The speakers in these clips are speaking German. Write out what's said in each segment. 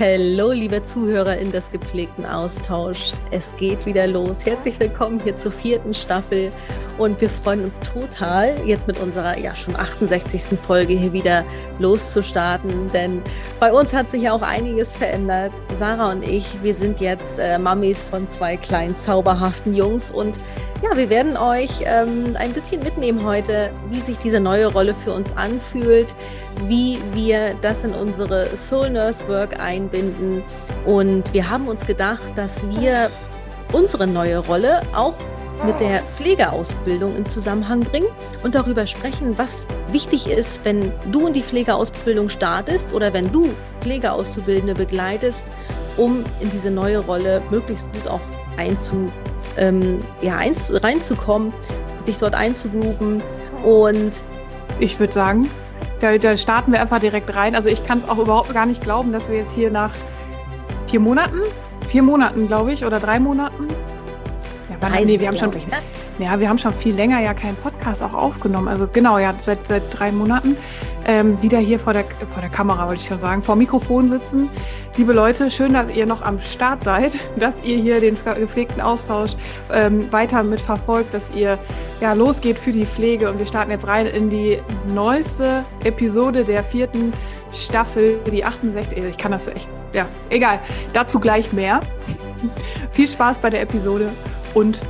Hallo, liebe Zuhörer in des gepflegten Austausch. Es geht wieder los. Herzlich willkommen hier zur vierten Staffel und wir freuen uns total, jetzt mit unserer ja schon 68. Folge hier wieder loszustarten, denn bei uns hat sich ja auch einiges verändert. Sarah und ich, wir sind jetzt äh, Mamis von zwei kleinen zauberhaften Jungs und ja, wir werden euch ähm, ein bisschen mitnehmen heute, wie sich diese neue Rolle für uns anfühlt, wie wir das in unsere Soul Nurse Work einbinden. Und wir haben uns gedacht, dass wir unsere neue Rolle auch mit der Pflegeausbildung in Zusammenhang bringen und darüber sprechen, was wichtig ist, wenn du in die Pflegeausbildung startest oder wenn du Pflegeauszubildende begleitest, um in diese neue Rolle möglichst gut auch einzu, ähm, ja, einz, reinzukommen, dich dort einzugrooven. Und ich würde sagen, da, da, starten wir einfach direkt rein. Also ich kann es auch überhaupt gar nicht glauben, dass wir jetzt hier nach vier Monaten, vier Monaten glaube ich, oder drei Monaten, Drei nee, wir haben schon, ich, ne? ja, wir haben schon viel länger ja keinen Podcast auch aufgenommen. Also genau, ja, seit, seit drei Monaten ähm, wieder hier vor der, vor der Kamera, wollte ich schon sagen, vor Mikrofon sitzen. Liebe Leute, schön, dass ihr noch am Start seid, dass ihr hier den gepflegten Austausch ähm, weiter mitverfolgt, dass ihr ja losgeht für die Pflege. Und wir starten jetzt rein in die neueste Episode der vierten Staffel, die 68. Ich kann das echt, ja, egal. Dazu gleich mehr. Viel Spaß bei der Episode und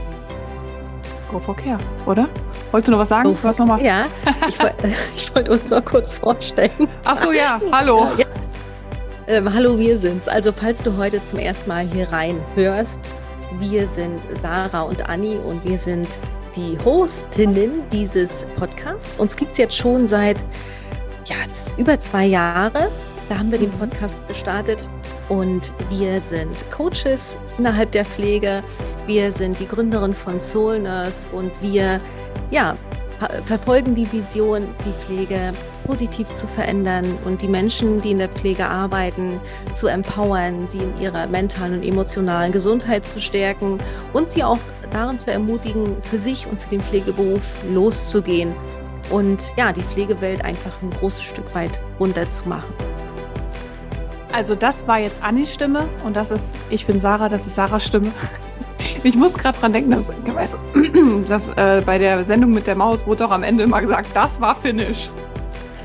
Go for Care, oder? Wolltest du noch was sagen? Go was noch mal? Ja, ich, wollte uns noch kurz vorstellen. Ach so, ja, hallo. Ja, ähm, hallo, wir sind's. Also, falls du heute zum ersten Mal hier rein hörst, wir sind Sarah und Anni und wir sind die Hostinnen dieses Podcasts. Uns gibt es jetzt schon seit ja, über zwei Jahren. Da haben wir den Podcast gestartet und wir sind Coaches innerhalb der Pflege. Wir sind die Gründerin von Soul Nurse und wir ja, verfolgen die Vision, die Pflege positiv zu verändern und die Menschen, die in der Pflege arbeiten, zu empowern, sie in ihrer mentalen und emotionalen Gesundheit zu stärken und sie auch darin zu ermutigen, für sich und für den Pflegeberuf loszugehen und ja, die Pflegewelt einfach ein großes Stück weit runterzumachen. Also das war jetzt Annis Stimme und das ist, ich bin Sarah, das ist Sarahs Stimme. Ich muss gerade dran denken, dass, dass äh, bei der Sendung mit der Maus wurde auch am Ende immer gesagt, das war Finish.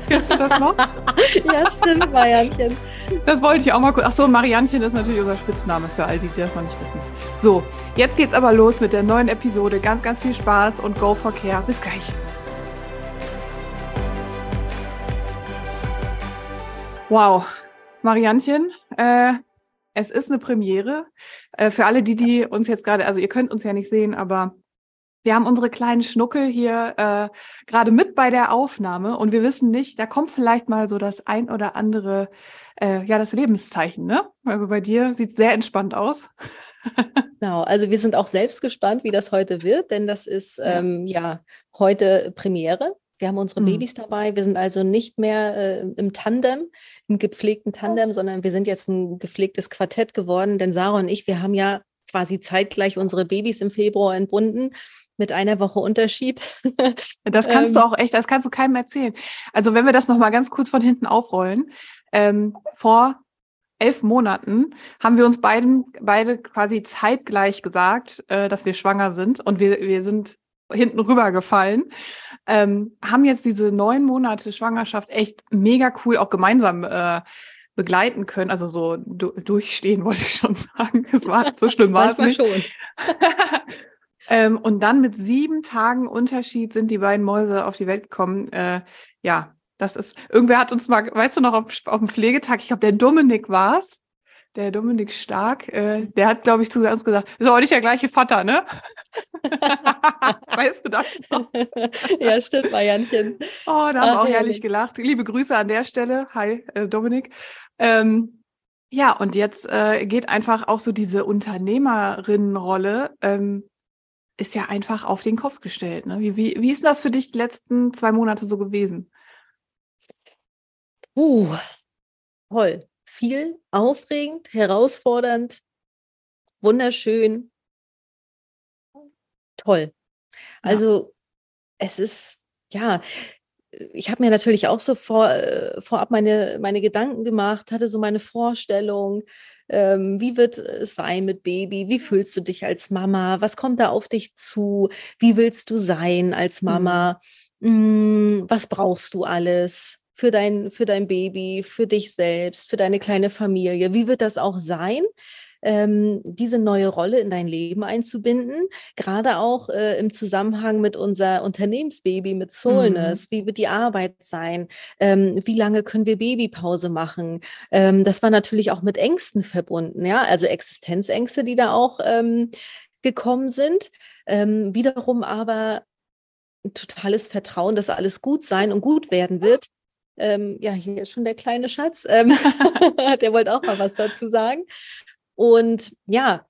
Kennst du das noch? ja, stimmt, Marianchen. Das wollte ich auch mal kurz. Achso, Marianchen ist natürlich unser Spitzname für all die, die das noch nicht wissen. So, jetzt geht's aber los mit der neuen Episode. Ganz, ganz viel Spaß und Go for Care. Bis gleich. Wow, Marianchen, äh, es ist eine Premiere. Äh, für alle, die, die uns jetzt gerade, also ihr könnt uns ja nicht sehen, aber wir haben unsere kleinen Schnuckel hier äh, gerade mit bei der Aufnahme und wir wissen nicht, da kommt vielleicht mal so das ein oder andere, äh, ja, das Lebenszeichen, ne? Also bei dir sieht es sehr entspannt aus. genau, also wir sind auch selbst gespannt, wie das heute wird, denn das ist ähm, ja heute Premiere. Wir haben unsere mhm. Babys dabei. Wir sind also nicht mehr äh, im Tandem, im gepflegten Tandem, sondern wir sind jetzt ein gepflegtes Quartett geworden. Denn Sarah und ich, wir haben ja quasi zeitgleich unsere Babys im Februar entbunden mit einer Woche Unterschied. Das kannst du ähm. auch echt, das kannst du keinem erzählen. Also wenn wir das nochmal ganz kurz von hinten aufrollen, ähm, vor elf Monaten haben wir uns beiden beide quasi zeitgleich gesagt, äh, dass wir schwanger sind und wir wir sind hinten rübergefallen. Ähm, haben jetzt diese neun Monate Schwangerschaft echt mega cool auch gemeinsam äh, begleiten können. Also so du durchstehen wollte ich schon sagen. Es war so schlimm war es nicht. Schon. ähm, und dann mit sieben Tagen Unterschied sind die beiden Mäuse auf die Welt gekommen. Äh, ja, das ist, irgendwer hat uns mal, weißt du noch, auf, auf dem Pflegetag, ich glaube, der Dominik war es, der Dominik Stark, äh, der hat, glaube ich, zu uns gesagt, ist aber nicht der gleiche Vater, ne? weißt du das? Noch? ja, stimmt, Marianchen. Oh, da haben wir auch herrlich gelacht. Liebe Grüße an der Stelle. Hi, äh, Dominik. Ähm, ja, und jetzt äh, geht einfach auch so diese Unternehmerinnenrolle, ähm, ist ja einfach auf den Kopf gestellt. Ne? Wie, wie, wie ist das für dich die letzten zwei Monate so gewesen? Uh, toll viel, aufregend, herausfordernd, wunderschön, toll. Also ja. es ist, ja, ich habe mir natürlich auch so vor, äh, vorab meine, meine Gedanken gemacht, hatte so meine Vorstellung, ähm, wie wird es sein mit Baby? Wie fühlst du dich als Mama? Was kommt da auf dich zu? Wie willst du sein als Mama? Mhm. Mm, was brauchst du alles? Für dein, für dein Baby, für dich selbst, für deine kleine Familie. Wie wird das auch sein? ähm, diese neue Rolle in dein Leben einzubinden, gerade auch äh, im Zusammenhang mit unser Unternehmensbaby, mit Soulness. Mhm. Wie wird die Arbeit sein? Ähm, wie lange können wir Babypause machen? Ähm, das war natürlich auch mit Ängsten verbunden, ja, also Existenzängste, die da auch ähm, gekommen sind. Ähm, wiederum aber ein totales Vertrauen, dass alles gut sein und gut werden wird. Ähm, ja, hier ist schon der kleine Schatz. Ähm, der wollte auch mal was dazu sagen. Und ja,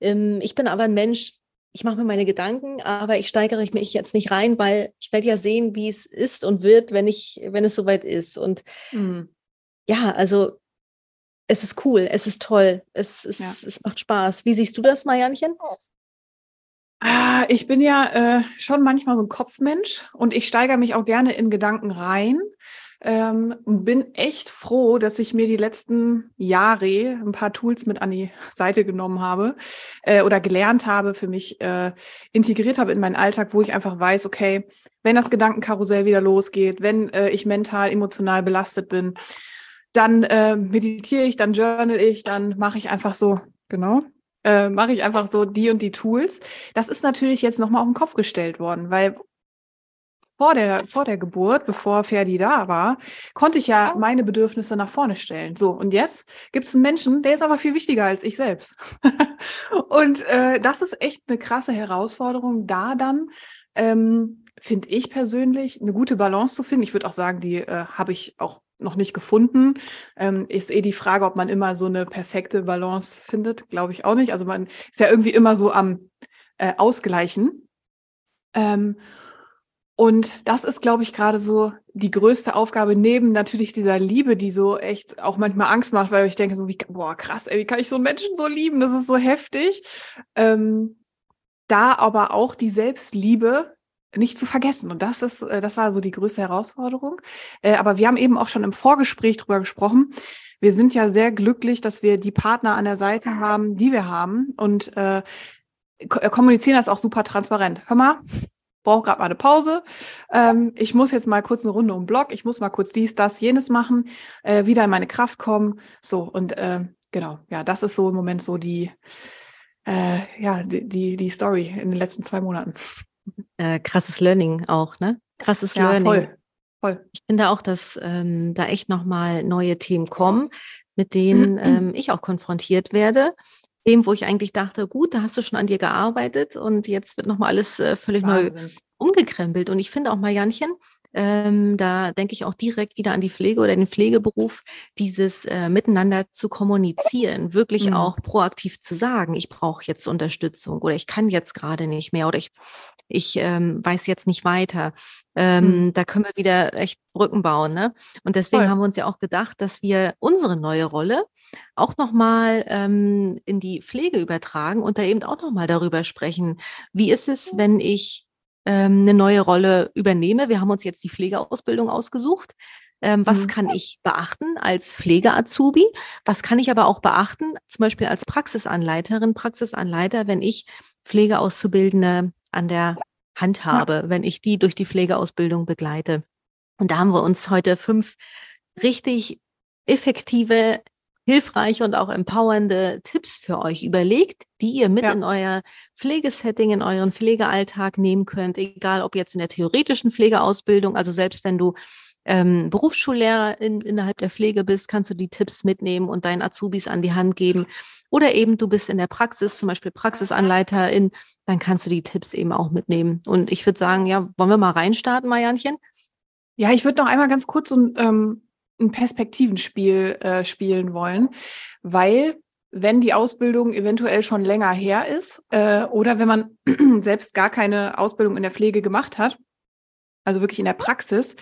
ähm, ich bin aber ein Mensch, ich mache mir meine Gedanken, aber ich steigere mich jetzt nicht rein, weil ich werde ja sehen, wie es ist und wird, wenn ich, wenn es soweit ist. Und mhm. ja, also es ist cool, es ist toll, es, es, ja. es macht Spaß. Wie siehst du das, Marianchen? Ah, ich bin ja äh, schon manchmal so ein Kopfmensch und ich steigere mich auch gerne in Gedanken rein. Ähm, bin echt froh, dass ich mir die letzten Jahre ein paar Tools mit an die Seite genommen habe äh, oder gelernt habe, für mich äh, integriert habe in meinen Alltag, wo ich einfach weiß, okay, wenn das Gedankenkarussell wieder losgeht, wenn äh, ich mental, emotional belastet bin, dann äh, meditiere ich, dann journal ich, dann mache ich einfach so, genau, äh, mache ich einfach so die und die Tools. Das ist natürlich jetzt nochmal auf den Kopf gestellt worden, weil vor der, vor der Geburt, bevor Ferdi da war, konnte ich ja meine Bedürfnisse nach vorne stellen. So, und jetzt gibt es einen Menschen, der ist aber viel wichtiger als ich selbst. und äh, das ist echt eine krasse Herausforderung, da dann, ähm, finde ich persönlich, eine gute Balance zu finden. Ich würde auch sagen, die äh, habe ich auch noch nicht gefunden. Ähm, ist eh die Frage, ob man immer so eine perfekte Balance findet, glaube ich auch nicht. Also man ist ja irgendwie immer so am äh, Ausgleichen. Ähm, und das ist, glaube ich, gerade so die größte Aufgabe neben natürlich dieser Liebe, die so echt auch manchmal Angst macht, weil ich denke so, wie, boah, krass, ey, wie kann ich so Menschen so lieben? Das ist so heftig. Ähm, da aber auch die Selbstliebe nicht zu vergessen. Und das ist, äh, das war so die größte Herausforderung. Äh, aber wir haben eben auch schon im Vorgespräch drüber gesprochen. Wir sind ja sehr glücklich, dass wir die Partner an der Seite haben, die wir haben und äh, kommunizieren das auch super transparent. Hör mal, brauche gerade mal eine Pause. Ähm, ich muss jetzt mal kurz eine Runde um Block. Ich muss mal kurz dies, das, jenes machen, äh, wieder in meine Kraft kommen. So, und äh, genau, ja, das ist so im Moment so die, äh, ja, die, die, die Story in den letzten zwei Monaten. Äh, krasses Learning auch, ne? Krasses ja, Learning. Voll. Voll. Ich finde auch, dass ähm, da echt nochmal neue Themen kommen, mit denen ähm, ich auch konfrontiert werde dem, wo ich eigentlich dachte, gut, da hast du schon an dir gearbeitet und jetzt wird nochmal alles äh, völlig Wahnsinn. neu umgekrempelt. Und ich finde auch mal, Janchen, ähm, da denke ich auch direkt wieder an die Pflege oder den Pflegeberuf, dieses äh, Miteinander zu kommunizieren, wirklich mhm. auch proaktiv zu sagen, ich brauche jetzt Unterstützung oder ich kann jetzt gerade nicht mehr oder ich ich ähm, weiß jetzt nicht weiter. Ähm, hm. Da können wir wieder echt Brücken bauen. Ne? Und deswegen Voll. haben wir uns ja auch gedacht, dass wir unsere neue Rolle auch nochmal ähm, in die Pflege übertragen und da eben auch nochmal darüber sprechen. Wie ist es, wenn ich ähm, eine neue Rolle übernehme? Wir haben uns jetzt die Pflegeausbildung ausgesucht. Ähm, was mhm. kann ich beachten als Pflege-Azubi? Was kann ich aber auch beachten, zum Beispiel als Praxisanleiterin, Praxisanleiter, wenn ich Pflegeauszubildende an der Hand habe, ja. wenn ich die durch die Pflegeausbildung begleite. Und da haben wir uns heute fünf richtig effektive, hilfreiche und auch empowernde Tipps für euch überlegt, die ihr mit ja. in euer Pflegesetting, in euren Pflegealltag nehmen könnt, egal ob jetzt in der theoretischen Pflegeausbildung, also selbst wenn du ähm, Berufsschullehrer in, innerhalb der Pflege bist, kannst du die Tipps mitnehmen und deinen Azubis an die Hand geben. Oder eben du bist in der Praxis, zum Beispiel Praxisanleiterin, dann kannst du die Tipps eben auch mitnehmen. Und ich würde sagen, ja, wollen wir mal reinstarten, Marianchen? Ja, ich würde noch einmal ganz kurz so ein, ähm, ein Perspektivenspiel äh, spielen wollen, weil wenn die Ausbildung eventuell schon länger her ist äh, oder wenn man selbst gar keine Ausbildung in der Pflege gemacht hat, also wirklich in der Praxis,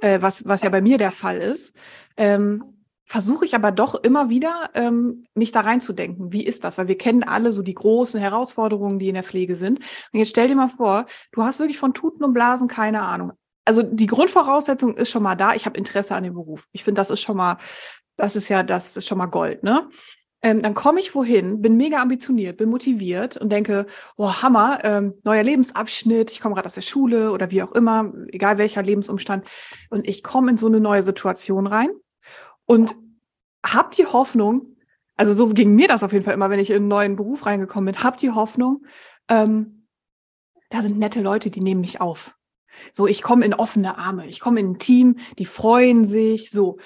äh, was, was ja bei mir der Fall ist, ähm, versuche ich aber doch immer wieder, ähm, mich da reinzudenken. Wie ist das? Weil wir kennen alle so die großen Herausforderungen, die in der Pflege sind. Und jetzt stell dir mal vor, du hast wirklich von Tuten und Blasen keine Ahnung. Also die Grundvoraussetzung ist schon mal da. Ich habe Interesse an dem Beruf. Ich finde, das ist schon mal, das ist ja, das ist schon mal Gold, ne? Ähm, dann komme ich wohin, bin mega ambitioniert, bin motiviert und denke, oh Hammer, ähm, neuer Lebensabschnitt, ich komme gerade aus der Schule oder wie auch immer, egal welcher Lebensumstand. Und ich komme in so eine neue Situation rein und habe die Hoffnung, also so ging mir das auf jeden Fall immer, wenn ich in einen neuen Beruf reingekommen bin, habe die Hoffnung, ähm, da sind nette Leute, die nehmen mich auf. So, ich komme in offene Arme, ich komme in ein Team, die freuen sich, so.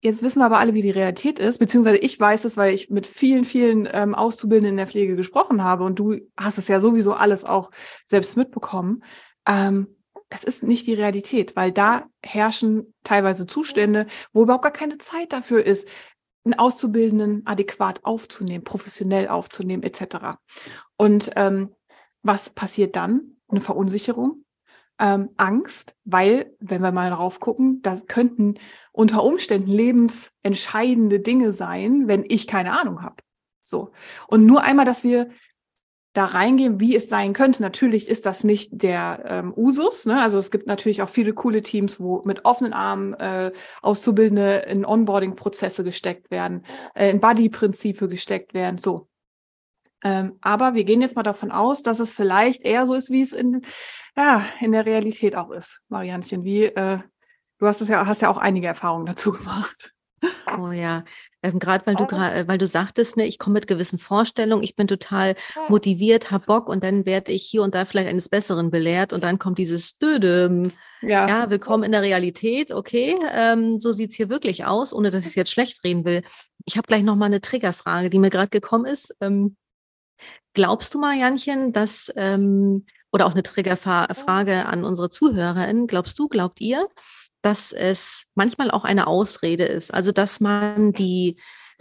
Jetzt wissen wir aber alle, wie die Realität ist, beziehungsweise ich weiß es, weil ich mit vielen, vielen ähm, Auszubildenden in der Pflege gesprochen habe und du hast es ja sowieso alles auch selbst mitbekommen. Ähm, es ist nicht die Realität, weil da herrschen teilweise Zustände, wo überhaupt gar keine Zeit dafür ist, einen Auszubildenden adäquat aufzunehmen, professionell aufzunehmen, etc. Und ähm, was passiert dann? Eine Verunsicherung, ähm, Angst, weil, wenn wir mal darauf gucken, das könnten unter Umständen lebensentscheidende Dinge sein, wenn ich keine Ahnung habe. So. Und nur einmal, dass wir da reingehen, wie es sein könnte. Natürlich ist das nicht der ähm, Usus. Ne? Also es gibt natürlich auch viele coole Teams, wo mit offenen Armen äh, Auszubildende in Onboarding-Prozesse gesteckt werden, äh, in Buddy-Prinzipe gesteckt werden. So. Ähm, aber wir gehen jetzt mal davon aus, dass es vielleicht eher so ist, wie es in, ja, in der Realität auch ist, Marianchen. Wie, äh, du hast es ja, hast ja auch einige Erfahrungen dazu gemacht. Oh ja, ähm, gerade weil du gerade, äh, weil du sagtest, ne, ich komme mit gewissen Vorstellungen, ich bin total motiviert, hab Bock und dann werde ich hier und da vielleicht eines Besseren belehrt und dann kommt dieses Dödem. Ja. ja, willkommen in der Realität, okay, ähm, so sieht's hier wirklich aus, ohne dass ich es jetzt schlecht reden will. Ich habe gleich nochmal eine Triggerfrage, die mir gerade gekommen ist. Ähm, glaubst du mal, Janchen, dass, ähm, oder auch eine Triggerfrage an unsere ZuhörerInnen, glaubst du, glaubt ihr, dass es manchmal auch eine Ausrede ist. Also dass man die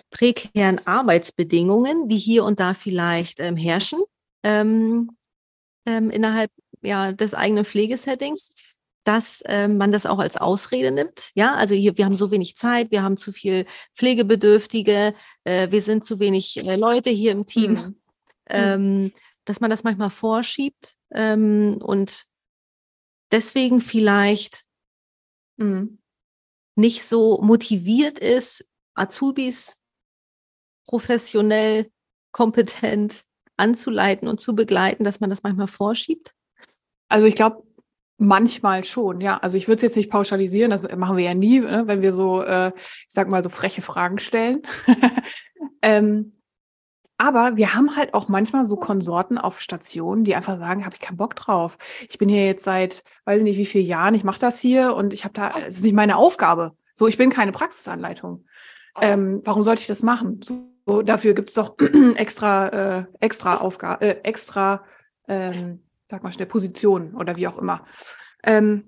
prekären Arbeitsbedingungen, die hier und da vielleicht ähm, herrschen, ähm, ähm, innerhalb ja, des eigenen Pflegesettings, dass ähm, man das auch als Ausrede nimmt. Ja, also hier, wir haben so wenig Zeit, wir haben zu viel Pflegebedürftige, äh, wir sind zu wenig äh, Leute hier im Team, mhm. Ähm, dass man das manchmal vorschiebt ähm, und deswegen vielleicht mhm. nicht so motiviert ist, Azubis professionell, kompetent anzuleiten und zu begleiten, dass man das manchmal vorschiebt? Also ich glaube, Manchmal schon, ja. Also ich würde es jetzt nicht pauschalisieren, das machen wir ja nie, ne, wenn wir so, äh, ich sag mal, so freche Fragen stellen. ähm, aber wir haben halt auch manchmal so Konsorten auf Stationen, die einfach sagen, habe ich keinen Bock drauf. Ich bin hier jetzt seit, weiß ich nicht, wie viele Jahren, ich mache das hier und ich habe da, es ist nicht meine Aufgabe. So, ich bin keine Praxisanleitung. Ähm, warum sollte ich das machen? So, dafür gibt es doch extra, äh, extra Aufgabe, äh, extra, ähm, sag mal schnell, Positionen oder wie auch immer. Ähm,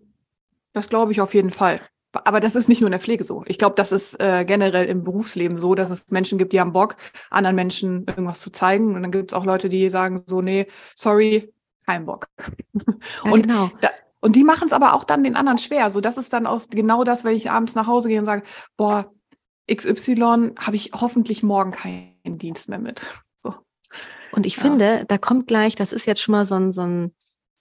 das glaube ich auf jeden Fall aber das ist nicht nur in der Pflege so. Ich glaube, das ist äh, generell im Berufsleben so, dass es Menschen gibt, die haben Bock, anderen Menschen irgendwas zu zeigen. Und dann gibt es auch Leute, die sagen so, nee, sorry, kein Bock. Ja, und, genau. da, und die machen es aber auch dann den anderen schwer. So, das ist dann auch genau das, wenn ich abends nach Hause gehe und sage, boah, XY habe ich hoffentlich morgen keinen Dienst mehr mit. So. Und ich ja. finde, da kommt gleich, das ist jetzt schon mal so ein, so ein,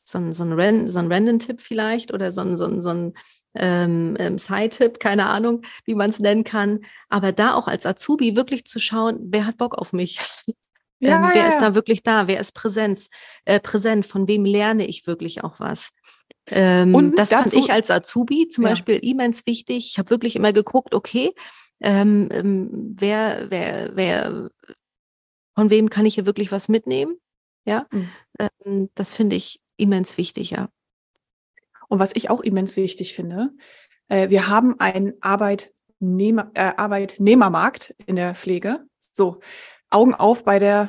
so ein, so ein, so ein Random-Tipp vielleicht oder so ein, so ein, so ein ähm, ähm, Side-Tipp, keine Ahnung, wie man es nennen kann. Aber da auch als Azubi wirklich zu schauen, wer hat Bock auf mich? Ja, ähm, wer ja, ist da wirklich da? Wer ist Präsenz, äh, präsent? Von wem lerne ich wirklich auch was? Ähm, und das dazu, fand ich als Azubi zum ja. Beispiel immens wichtig. Ich habe wirklich immer geguckt, okay, ähm, ähm, wer, wer, wer, von wem kann ich hier wirklich was mitnehmen? Ja, mhm. das finde ich immens wichtig, ja. Und was ich auch immens wichtig finde, äh, wir haben einen Arbeitnehmer, äh, Arbeitnehmermarkt in der Pflege. So, Augen auf bei der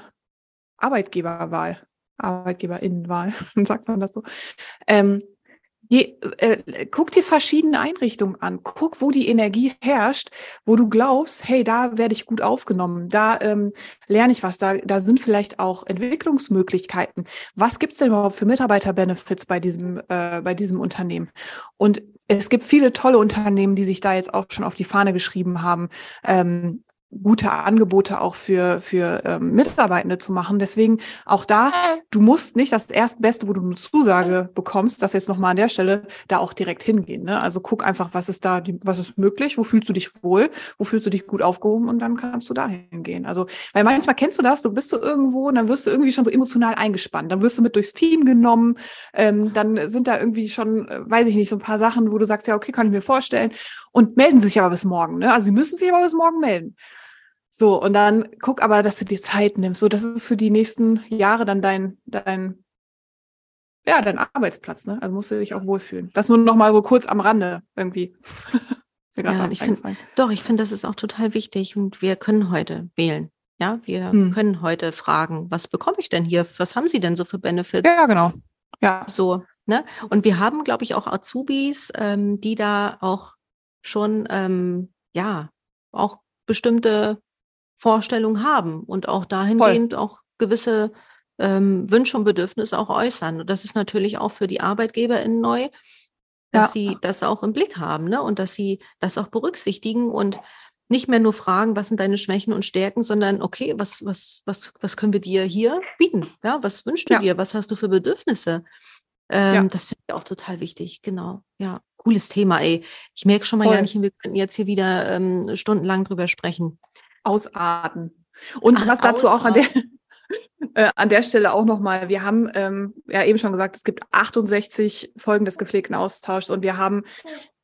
Arbeitgeberwahl, Arbeitgeberinnenwahl, sagt man das so. Ähm, Je, äh, guck dir verschiedene Einrichtungen an. Guck, wo die Energie herrscht, wo du glaubst, hey, da werde ich gut aufgenommen, da ähm, lerne ich was, da, da sind vielleicht auch Entwicklungsmöglichkeiten. Was gibt's denn überhaupt für Mitarbeiterbenefits bei diesem, äh, bei diesem Unternehmen? Und es gibt viele tolle Unternehmen, die sich da jetzt auch schon auf die Fahne geschrieben haben, ähm, gute Angebote auch für, für ähm, Mitarbeitende zu machen. Deswegen auch da, du musst nicht das Erstbeste, wo du eine Zusage bekommst, das jetzt nochmal an der Stelle, da auch direkt hingehen. Ne? Also guck einfach, was ist da, was ist möglich, wo fühlst du dich wohl, wo fühlst du dich gut aufgehoben und dann kannst du da hingehen. Also, weil manchmal kennst du das, so bist du irgendwo und dann wirst du irgendwie schon so emotional eingespannt. Dann wirst du mit durchs Team genommen, ähm, dann sind da irgendwie schon, äh, weiß ich nicht, so ein paar Sachen, wo du sagst, ja, okay, kann ich mir vorstellen. Und melden sich aber bis morgen. Ne? Also sie müssen sich aber bis morgen melden. So, und dann guck aber, dass du dir Zeit nimmst. So, das ist für die nächsten Jahre dann dein, dein, ja, dein Arbeitsplatz, ne? Also musst du dich auch wohlfühlen. Das nur noch mal so kurz am Rande irgendwie. ja, ich finde, doch, ich finde, das ist auch total wichtig und wir können heute wählen. Ja, wir hm. können heute fragen, was bekomme ich denn hier? Was haben Sie denn so für Benefits? Ja, genau. Ja. So, ne? Und wir haben, glaube ich, auch Azubis, ähm, die da auch schon, ähm, ja, auch bestimmte Vorstellung haben und auch dahingehend Voll. auch gewisse ähm, Wünsche und Bedürfnisse auch äußern. Und das ist natürlich auch für die ArbeitgeberInnen neu, dass ja. sie das auch im Blick haben ne? und dass sie das auch berücksichtigen und nicht mehr nur fragen, was sind deine Schwächen und Stärken, sondern okay, was, was, was, was können wir dir hier bieten? Ja, was wünschst du ja. dir? Was hast du für Bedürfnisse? Ähm, ja. Das finde ich auch total wichtig, genau. Ja, cooles Thema, ey. Ich merke schon mal Voll. ja nicht, wir könnten jetzt hier wieder ähm, stundenlang drüber sprechen ausarten. Und Ach, was dazu ausarten. auch an der, äh, an der Stelle auch nochmal, wir haben ähm, ja eben schon gesagt, es gibt 68 Folgen des gepflegten Austauschs und wir haben,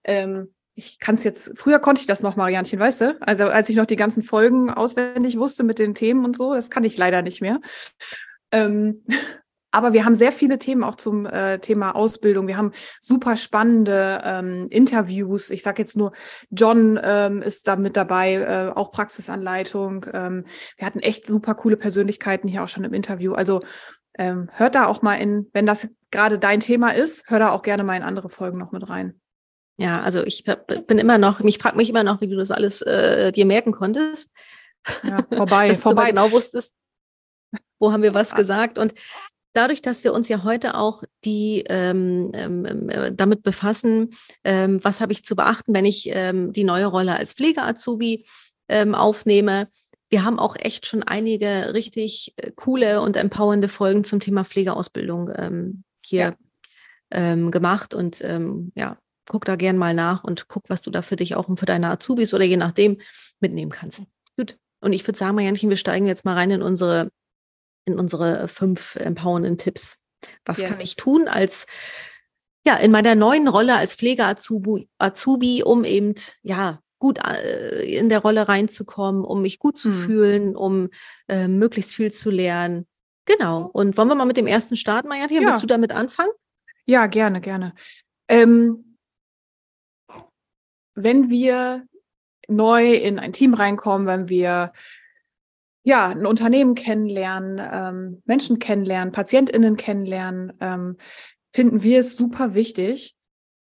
ähm, ich kann es jetzt, früher konnte ich das noch, Marianchen, weißt du? Also als ich noch die ganzen Folgen auswendig wusste mit den Themen und so, das kann ich leider nicht mehr. Ähm, aber wir haben sehr viele Themen auch zum äh, Thema Ausbildung. Wir haben super spannende ähm, Interviews. Ich sage jetzt nur, John ähm, ist da mit dabei, äh, auch Praxisanleitung. Ähm, wir hatten echt super coole Persönlichkeiten hier auch schon im Interview. Also ähm, hört da auch mal in, wenn das gerade dein Thema ist, hör da auch gerne mal in andere Folgen noch mit rein. Ja, also ich bin immer noch, mich fragt mich immer noch, wie du das alles äh, dir merken konntest. Ja, vorbei, vorbei. Du genau wusstest, wo haben wir was gesagt. Und dadurch, dass wir uns ja heute auch die ähm, ähm, ähm, äh, damit befassen, ähm, was habe ich zu beachten, wenn ich ähm, die neue Rolle als Pflege-Azubi ähm, aufnehme. Wir haben auch echt schon einige richtig äh, coole und empowernde Folgen zum Thema Pflegeausbildung hier ja. gemacht und ja, guck da gern mal nach und guck, was du da für dich auch und für deine Azubis oder je nachdem mitnehmen kannst. Gut. Und ich würde sagen, Marianchen, wir steigen jetzt mal rein in unsere in unsere fünf empowernden Tipps. Was yes. kann ich tun als ja in meiner neuen Rolle als Pflegeazubi, Azubi, um eben ja gut äh, in der Rolle reinzukommen, um mich gut zu hm. fühlen, um äh, möglichst viel zu lernen. Genau. Und wollen wir mal mit dem ersten starten, Maja? Hier, ja. willst du damit anfangen? Ja, gerne, gerne. Ähm, wenn wir neu in ein Team reinkommen, wenn wir ja, ein Unternehmen kennenlernen, ähm, Menschen kennenlernen, PatientInnen kennenlernen, ähm, finden wir es super wichtig,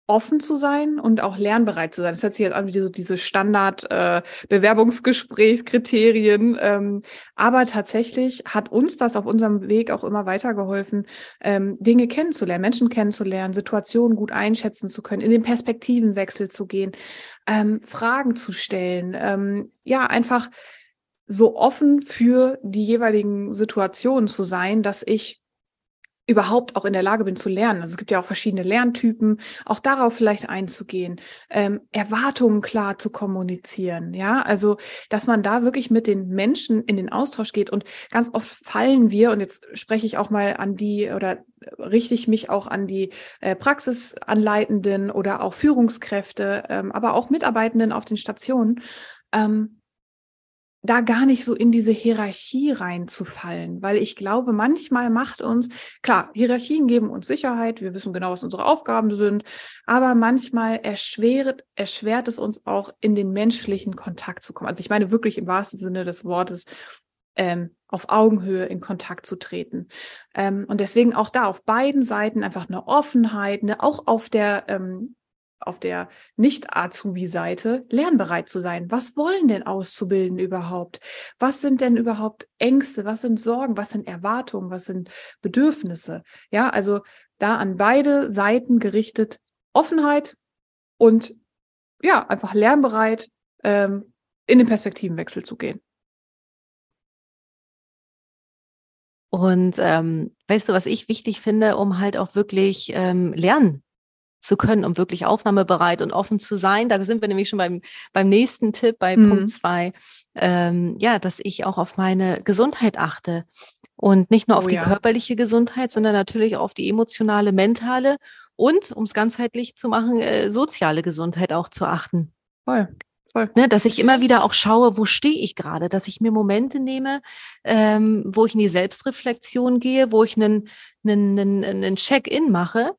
offen zu sein und auch lernbereit zu sein. Das hört sich jetzt an wie diese, diese Standard-Bewerbungsgesprächskriterien. Äh, ähm, aber tatsächlich hat uns das auf unserem Weg auch immer weitergeholfen, ähm, Dinge kennenzulernen, Menschen kennenzulernen, Situationen gut einschätzen zu können, in den Perspektivenwechsel zu gehen, ähm, Fragen zu stellen, ähm, ja, einfach so offen für die jeweiligen Situationen zu sein, dass ich überhaupt auch in der Lage bin zu lernen. Also es gibt ja auch verschiedene Lerntypen, auch darauf vielleicht einzugehen, ähm, Erwartungen klar zu kommunizieren, ja, also dass man da wirklich mit den Menschen in den Austausch geht und ganz oft fallen wir und jetzt spreche ich auch mal an die oder richte ich mich auch an die äh, Praxisanleitenden oder auch Führungskräfte, ähm, aber auch Mitarbeitenden auf den Stationen. Ähm, da gar nicht so in diese Hierarchie reinzufallen, weil ich glaube, manchmal macht uns, klar, Hierarchien geben uns Sicherheit, wir wissen genau, was unsere Aufgaben sind, aber manchmal erschwert, erschwert es uns auch, in den menschlichen Kontakt zu kommen. Also ich meine wirklich im wahrsten Sinne des Wortes, ähm, auf Augenhöhe in Kontakt zu treten. Ähm, und deswegen auch da auf beiden Seiten einfach eine Offenheit, eine, auch auf der ähm, auf der Nicht-Azubi-Seite lernbereit zu sein. Was wollen denn Auszubildende überhaupt? Was sind denn überhaupt Ängste? Was sind Sorgen? Was sind Erwartungen? Was sind Bedürfnisse? Ja, also da an beide Seiten gerichtet Offenheit und ja, einfach lernbereit, ähm, in den Perspektivenwechsel zu gehen. Und ähm, weißt du, was ich wichtig finde, um halt auch wirklich ähm, lernen zu können, um wirklich aufnahmebereit und offen zu sein. Da sind wir nämlich schon beim, beim nächsten Tipp, bei mhm. Punkt zwei. Ähm, ja, dass ich auch auf meine Gesundheit achte. Und nicht nur auf oh, die ja. körperliche Gesundheit, sondern natürlich auch auf die emotionale, mentale und, um es ganzheitlich zu machen, äh, soziale Gesundheit auch zu achten. Voll. Voll. Ne, dass ich immer wieder auch schaue, wo stehe ich gerade, dass ich mir Momente nehme, ähm, wo ich in die Selbstreflexion gehe, wo ich einen, einen, einen, einen Check-in mache,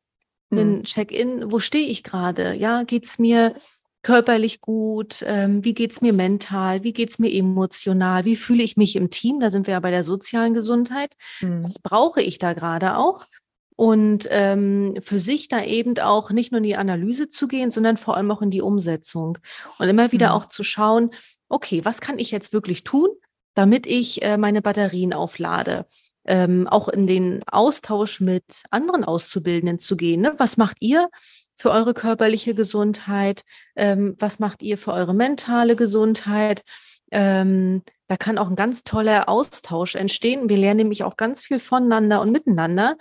einen hm. Check-in, wo stehe ich gerade? Ja, geht's mir körperlich gut? Ähm, wie geht's mir mental? Wie geht's mir emotional? Wie fühle ich mich im Team? Da sind wir ja bei der sozialen Gesundheit. Hm. Was brauche ich da gerade auch? und ähm, für sich da eben auch nicht nur in die Analyse zu gehen, sondern vor allem auch in die Umsetzung und immer wieder mhm. auch zu schauen, okay, was kann ich jetzt wirklich tun, damit ich äh, meine Batterien auflade? Ähm, auch in den Austausch mit anderen Auszubildenden zu gehen. Ne? Was macht ihr für eure körperliche Gesundheit? Ähm, was macht ihr für eure mentale Gesundheit? Ähm, da kann auch ein ganz toller Austausch entstehen. Wir lernen nämlich auch ganz viel voneinander und miteinander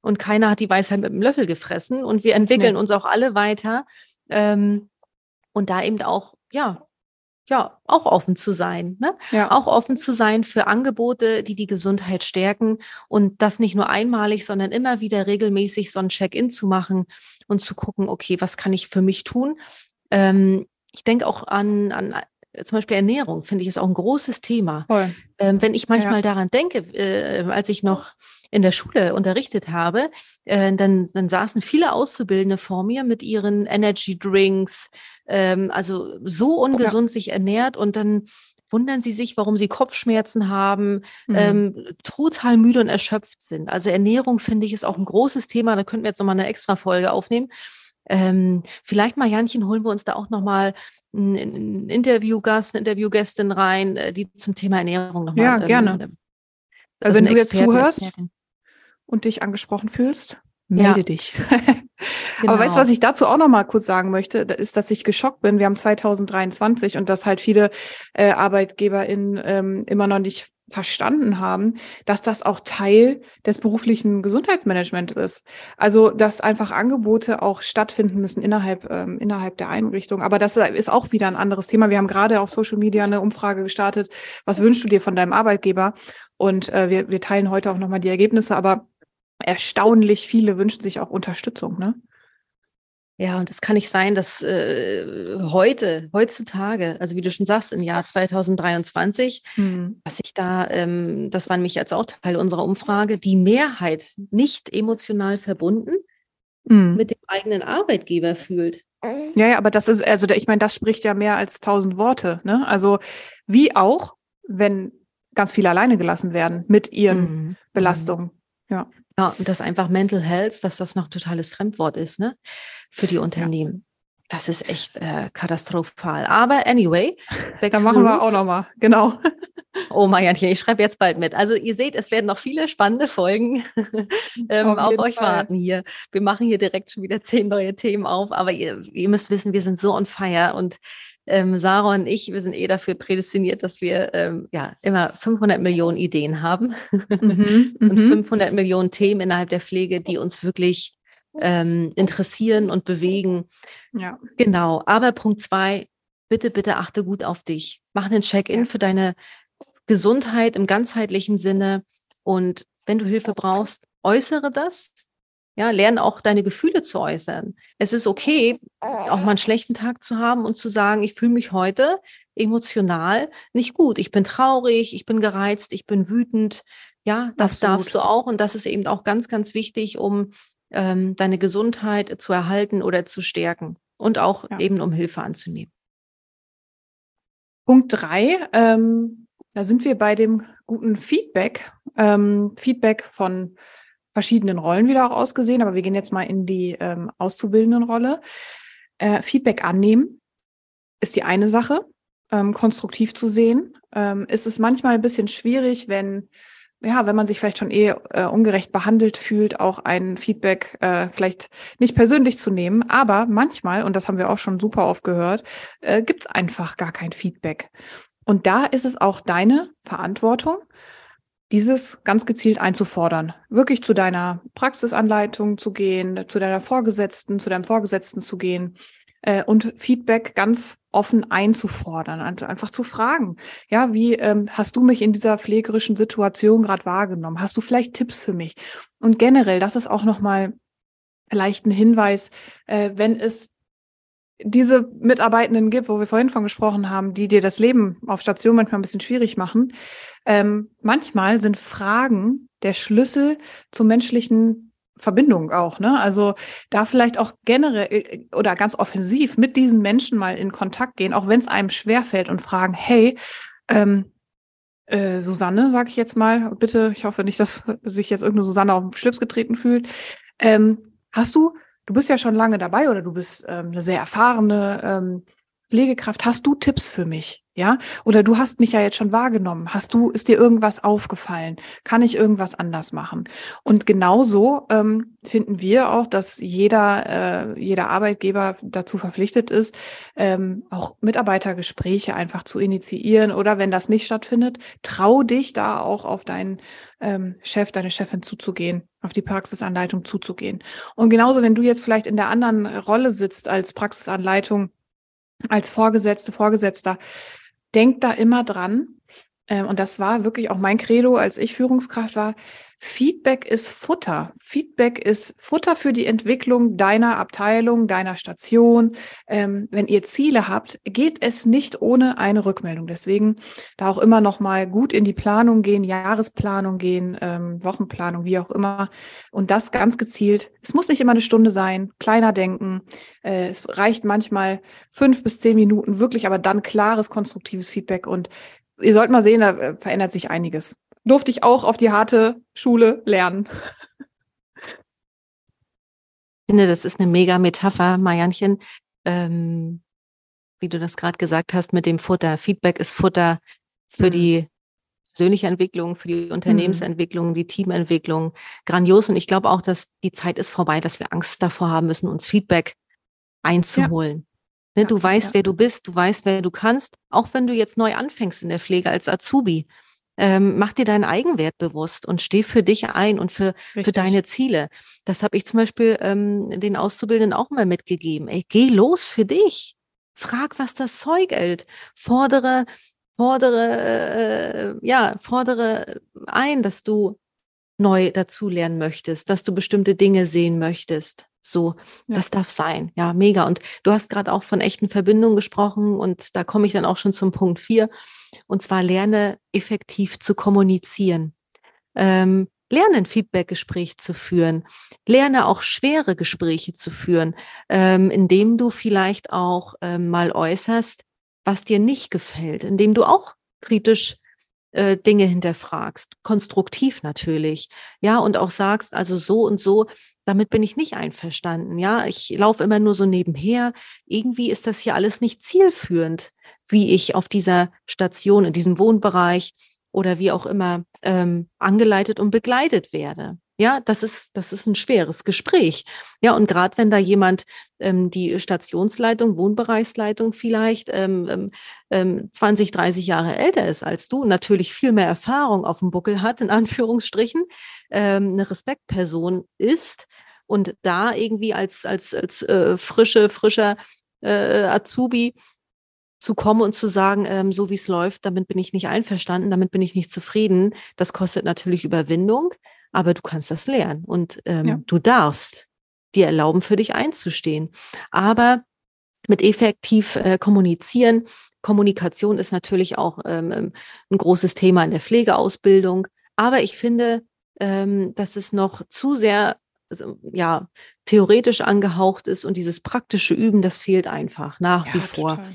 und keiner hat die Weisheit mit dem Löffel gefressen und wir entwickeln nee. uns auch alle weiter ähm, und da eben auch, ja, ja, auch offen zu sein, ne? Ja. Auch offen zu sein für Angebote, die die Gesundheit stärken und das nicht nur einmalig, sondern immer wieder regelmäßig so ein Check-in zu machen und zu gucken, okay, was kann ich für mich tun? Ähm, ich denke auch an, an äh, zum Beispiel Ernährung, finde ich, ist auch ein großes Thema. Ähm, wenn ich manchmal ja. daran denke, äh, als ich noch in der Schule unterrichtet habe, äh, dann, dann saßen viele Auszubildende vor mir mit ihren Energy Drinks, ähm, also so ungesund ja. sich ernährt und dann wundern sie sich, warum sie Kopfschmerzen haben, mhm. ähm, total müde und erschöpft sind. Also Ernährung finde ich ist auch ein großes Thema. Da könnten wir jetzt nochmal eine extra Folge aufnehmen. Ähm, vielleicht, Marianchen, holen wir uns da auch nochmal einen, einen Interviewgast, eine Interviewgästin rein, äh, die zum Thema Ernährung nochmal. Ja, gerne. Ähm, also wenn du jetzt zuhörst, Expertin und dich angesprochen fühlst, melde ja. dich. genau. Aber weißt du, genau. was ich dazu auch noch mal kurz sagen möchte, ist, dass ich geschockt bin. Wir haben 2023 und dass halt viele äh, ArbeitgeberInnen ähm, immer noch nicht verstanden haben, dass das auch Teil des beruflichen Gesundheitsmanagements ist. Also, dass einfach Angebote auch stattfinden müssen innerhalb, ähm, innerhalb der Einrichtung. Aber das ist auch wieder ein anderes Thema. Wir haben gerade auf Social Media eine Umfrage gestartet. Was wünschst du dir von deinem Arbeitgeber? Und äh, wir, wir teilen heute auch nochmal die Ergebnisse. Aber erstaunlich viele wünschen sich auch Unterstützung, ne? Ja, und es kann nicht sein, dass äh, heute, heutzutage, also wie du schon sagst, im Jahr 2023, hm. dass sich da, ähm, das war nämlich jetzt auch Teil unserer Umfrage, die Mehrheit nicht emotional verbunden hm. mit dem eigenen Arbeitgeber fühlt. Ja, ja, aber das ist, also ich meine, das spricht ja mehr als tausend Worte. Ne? Also wie auch, wenn ganz viele alleine gelassen werden mit ihren hm. Belastungen. Ja. Ja, und das einfach Mental Health, dass das noch totales Fremdwort ist, ne? Für die Unternehmen. Ja. Das ist echt äh, katastrophal. Aber anyway, da machen wir auch nochmal, genau. Oh Marianchen, ich schreibe jetzt bald mit. Also ihr seht, es werden noch viele spannende Folgen ähm, auf, auf euch Fall. warten hier. Wir machen hier direkt schon wieder zehn neue Themen auf, aber ihr, ihr müsst wissen, wir sind so on fire und ähm, Sarah und ich, wir sind eh dafür prädestiniert, dass wir ähm, ja immer 500 Millionen Ideen haben mhm, und 500 mhm. Millionen Themen innerhalb der Pflege, die uns wirklich ähm, interessieren und bewegen. Ja. Genau. Aber Punkt zwei, bitte, bitte achte gut auf dich. Mach einen Check-in für deine Gesundheit im ganzheitlichen Sinne. Und wenn du Hilfe brauchst, äußere das. Ja, lerne auch deine Gefühle zu äußern. Es ist okay, auch mal einen schlechten Tag zu haben und zu sagen, ich fühle mich heute emotional nicht gut. Ich bin traurig, ich bin gereizt, ich bin wütend. Ja, das Absolut. darfst du auch. Und das ist eben auch ganz, ganz wichtig, um ähm, deine Gesundheit zu erhalten oder zu stärken und auch ja. eben um Hilfe anzunehmen. Punkt drei, ähm, da sind wir bei dem guten Feedback. Ähm, Feedback von verschiedenen Rollen wieder auch ausgesehen, aber wir gehen jetzt mal in die ähm, auszubildenden Rolle. Äh, Feedback annehmen ist die eine Sache, ähm, konstruktiv zu sehen. Ähm, ist es manchmal ein bisschen schwierig, wenn ja, wenn man sich vielleicht schon eh äh, ungerecht behandelt fühlt, auch ein Feedback äh, vielleicht nicht persönlich zu nehmen. Aber manchmal, und das haben wir auch schon super oft gehört, äh, gibt es einfach gar kein Feedback. Und da ist es auch deine Verantwortung, dieses ganz gezielt einzufordern. Wirklich zu deiner Praxisanleitung zu gehen, zu deiner Vorgesetzten, zu deinem Vorgesetzten zu gehen äh, und Feedback ganz offen einzufordern, einfach zu fragen. Ja, wie ähm, hast du mich in dieser pflegerischen Situation gerade wahrgenommen? Hast du vielleicht Tipps für mich? Und generell, das ist auch nochmal vielleicht ein Hinweis, äh, wenn es diese Mitarbeitenden gibt, wo wir vorhin von gesprochen haben, die dir das Leben auf Station manchmal ein bisschen schwierig machen. Ähm, manchmal sind Fragen der Schlüssel zum menschlichen Verbindung auch, ne? Also da vielleicht auch generell äh, oder ganz offensiv mit diesen Menschen mal in Kontakt gehen, auch wenn es einem schwerfällt und fragen, hey, ähm, äh, Susanne, sag ich jetzt mal, bitte, ich hoffe nicht, dass sich jetzt irgendeine Susanne auf den Schlips getreten fühlt. Ähm, hast du, du bist ja schon lange dabei oder du bist ähm, eine sehr erfahrene ähm, Pflegekraft, hast du Tipps für mich? Ja, oder du hast mich ja jetzt schon wahrgenommen. Hast du, ist dir irgendwas aufgefallen? Kann ich irgendwas anders machen? Und genauso ähm, finden wir auch, dass jeder, äh, jeder Arbeitgeber dazu verpflichtet ist, ähm, auch Mitarbeitergespräche einfach zu initiieren. Oder wenn das nicht stattfindet, trau dich da auch auf deinen ähm, Chef, deine Chefin zuzugehen, auf die Praxisanleitung zuzugehen. Und genauso, wenn du jetzt vielleicht in der anderen Rolle sitzt als Praxisanleitung, als Vorgesetzte, Vorgesetzter, denk da immer dran. Ähm, und das war wirklich auch mein Credo, als ich Führungskraft war. Feedback ist Futter. Feedback ist Futter für die Entwicklung deiner Abteilung, deiner Station. Ähm, wenn ihr Ziele habt, geht es nicht ohne eine Rückmeldung. Deswegen da auch immer noch mal gut in die Planung gehen, Jahresplanung gehen, ähm, Wochenplanung, wie auch immer. Und das ganz gezielt. Es muss nicht immer eine Stunde sein. Kleiner denken. Äh, es reicht manchmal fünf bis zehn Minuten wirklich, aber dann klares, konstruktives Feedback. Und ihr sollt mal sehen, da äh, verändert sich einiges durfte ich auch auf die harte Schule lernen. Ich finde, das ist eine mega Metapher, Marianchen. Ähm, wie du das gerade gesagt hast, mit dem Futter. Feedback ist Futter für mhm. die persönliche Entwicklung, für die Unternehmensentwicklung, mhm. die Teamentwicklung. Grandios. Und ich glaube auch, dass die Zeit ist vorbei, dass wir Angst davor haben müssen, uns Feedback einzuholen. Ja. Ne, du weißt, ja. wer du bist, du weißt, wer du kannst, auch wenn du jetzt neu anfängst in der Pflege als Azubi ähm, mach dir deinen Eigenwert bewusst und steh für dich ein und für, für deine Ziele. Das habe ich zum Beispiel ähm, den Auszubildenden auch mal mitgegeben. Ey, geh los für dich. Frag, was das Zeug hält. Fordere, fordere, äh, ja, fordere ein, dass du neu dazulernen möchtest, dass du bestimmte Dinge sehen möchtest. So, ja. das darf sein. Ja, mega. Und du hast gerade auch von echten Verbindungen gesprochen und da komme ich dann auch schon zum Punkt vier. Und zwar lerne effektiv zu kommunizieren. Ähm, lerne ein Feedbackgespräch zu führen. Lerne auch schwere Gespräche zu führen, ähm, indem du vielleicht auch ähm, mal äußerst, was dir nicht gefällt, indem du auch kritisch äh, Dinge hinterfragst, konstruktiv natürlich, ja, und auch sagst, also so und so, damit bin ich nicht einverstanden, ja, ich laufe immer nur so nebenher, irgendwie ist das hier alles nicht zielführend, wie ich auf dieser Station, in diesem Wohnbereich oder wie auch immer ähm, angeleitet und begleitet werde. Ja, das ist, das ist ein schweres Gespräch. Ja, und gerade wenn da jemand ähm, die Stationsleitung, Wohnbereichsleitung vielleicht ähm, ähm, 20, ähm, 30 Jahre älter ist als du, natürlich viel mehr Erfahrung auf dem Buckel hat, in Anführungsstrichen, ähm, eine Respektperson ist und da irgendwie als, als, als äh, frische, frischer äh, Azubi zu kommen und zu sagen, ähm, so wie es läuft, damit bin ich nicht einverstanden, damit bin ich nicht zufrieden. Das kostet natürlich Überwindung aber du kannst das lernen und ähm, ja. du darfst dir erlauben, für dich einzustehen. Aber mit effektiv äh, kommunizieren. Kommunikation ist natürlich auch ähm, ähm, ein großes Thema in der Pflegeausbildung. Aber ich finde, ähm, dass es noch zu sehr also, ja, theoretisch angehaucht ist und dieses praktische Üben, das fehlt einfach nach ja, wie vor. Total.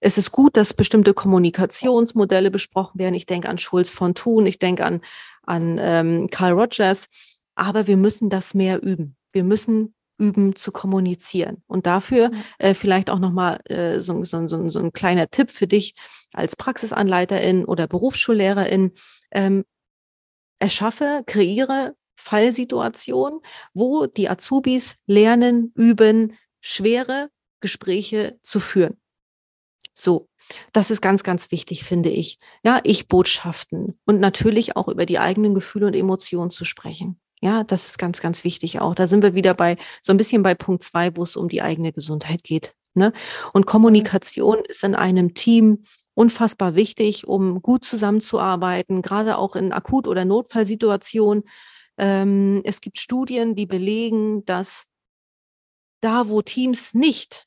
Es ist gut, dass bestimmte Kommunikationsmodelle besprochen werden. Ich denke an Schulz von Thun, ich denke an an ähm, Carl Rogers. Aber wir müssen das mehr üben. Wir müssen üben zu kommunizieren. Und dafür äh, vielleicht auch nochmal äh, so, so, so, so ein kleiner Tipp für dich als Praxisanleiterin oder Berufsschullehrerin. Ähm, erschaffe, kreiere Fallsituationen, wo die Azubis lernen, üben, schwere Gespräche zu führen. So, das ist ganz, ganz wichtig, finde ich. Ja, Ich-Botschaften und natürlich auch über die eigenen Gefühle und Emotionen zu sprechen. Ja, das ist ganz, ganz wichtig auch. Da sind wir wieder bei so ein bisschen bei Punkt zwei, wo es um die eigene Gesundheit geht. Ne? Und Kommunikation ist in einem Team unfassbar wichtig, um gut zusammenzuarbeiten, gerade auch in Akut- oder Notfallsituationen. Ähm, es gibt Studien, die belegen, dass da, wo Teams nicht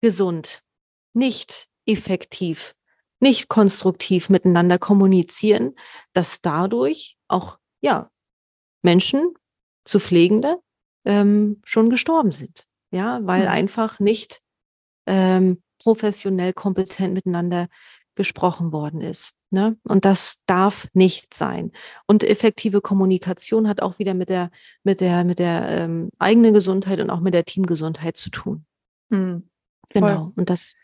gesund, nicht effektiv, nicht konstruktiv miteinander kommunizieren, dass dadurch auch ja Menschen zu Pflegende ähm, schon gestorben sind, ja, weil mhm. einfach nicht ähm, professionell kompetent miteinander gesprochen worden ist. Ne? Und das darf nicht sein. Und effektive Kommunikation hat auch wieder mit der, mit der, mit der ähm, eigenen Gesundheit und auch mit der Teamgesundheit zu tun. Mhm. Genau. Und das,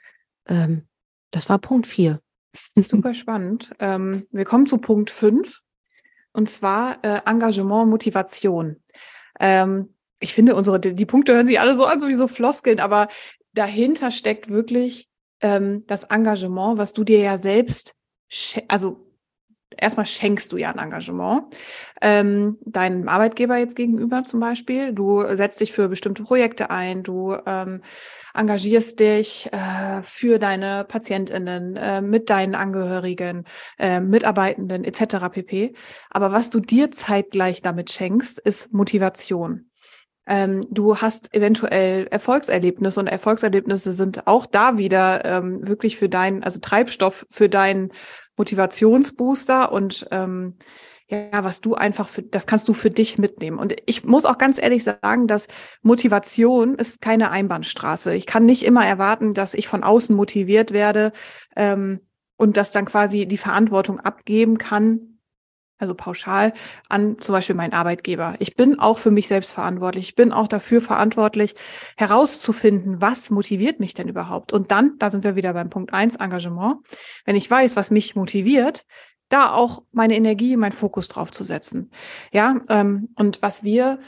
ähm, das war Punkt vier. Super spannend. Ähm, wir kommen zu Punkt fünf und zwar äh, Engagement, Motivation. Ähm, ich finde, unsere, die Punkte hören sich alle so an, sowieso Floskeln, aber dahinter steckt wirklich ähm, das Engagement, was du dir ja selbst, also erstmal schenkst du ja ein Engagement ähm, deinem Arbeitgeber jetzt gegenüber zum Beispiel. Du setzt dich für bestimmte Projekte ein, du ähm, engagierst dich äh, für deine PatientInnen, äh, mit deinen Angehörigen, äh, Mitarbeitenden etc. pp. Aber was du dir zeitgleich damit schenkst, ist Motivation. Ähm, du hast eventuell Erfolgserlebnisse und Erfolgserlebnisse sind auch da wieder ähm, wirklich für deinen, also Treibstoff für deinen Motivationsbooster und ähm, ja, was du einfach für, das kannst du für dich mitnehmen. Und ich muss auch ganz ehrlich sagen, dass Motivation ist keine Einbahnstraße. Ich kann nicht immer erwarten, dass ich von außen motiviert werde ähm, und das dann quasi die Verantwortung abgeben kann, also pauschal an zum Beispiel meinen Arbeitgeber. Ich bin auch für mich selbst verantwortlich. Ich bin auch dafür verantwortlich, herauszufinden, was motiviert mich denn überhaupt. Und dann, da sind wir wieder beim Punkt eins Engagement. Wenn ich weiß, was mich motiviert, da auch meine Energie, mein Fokus drauf zu setzen. Ja, ähm, und was wir,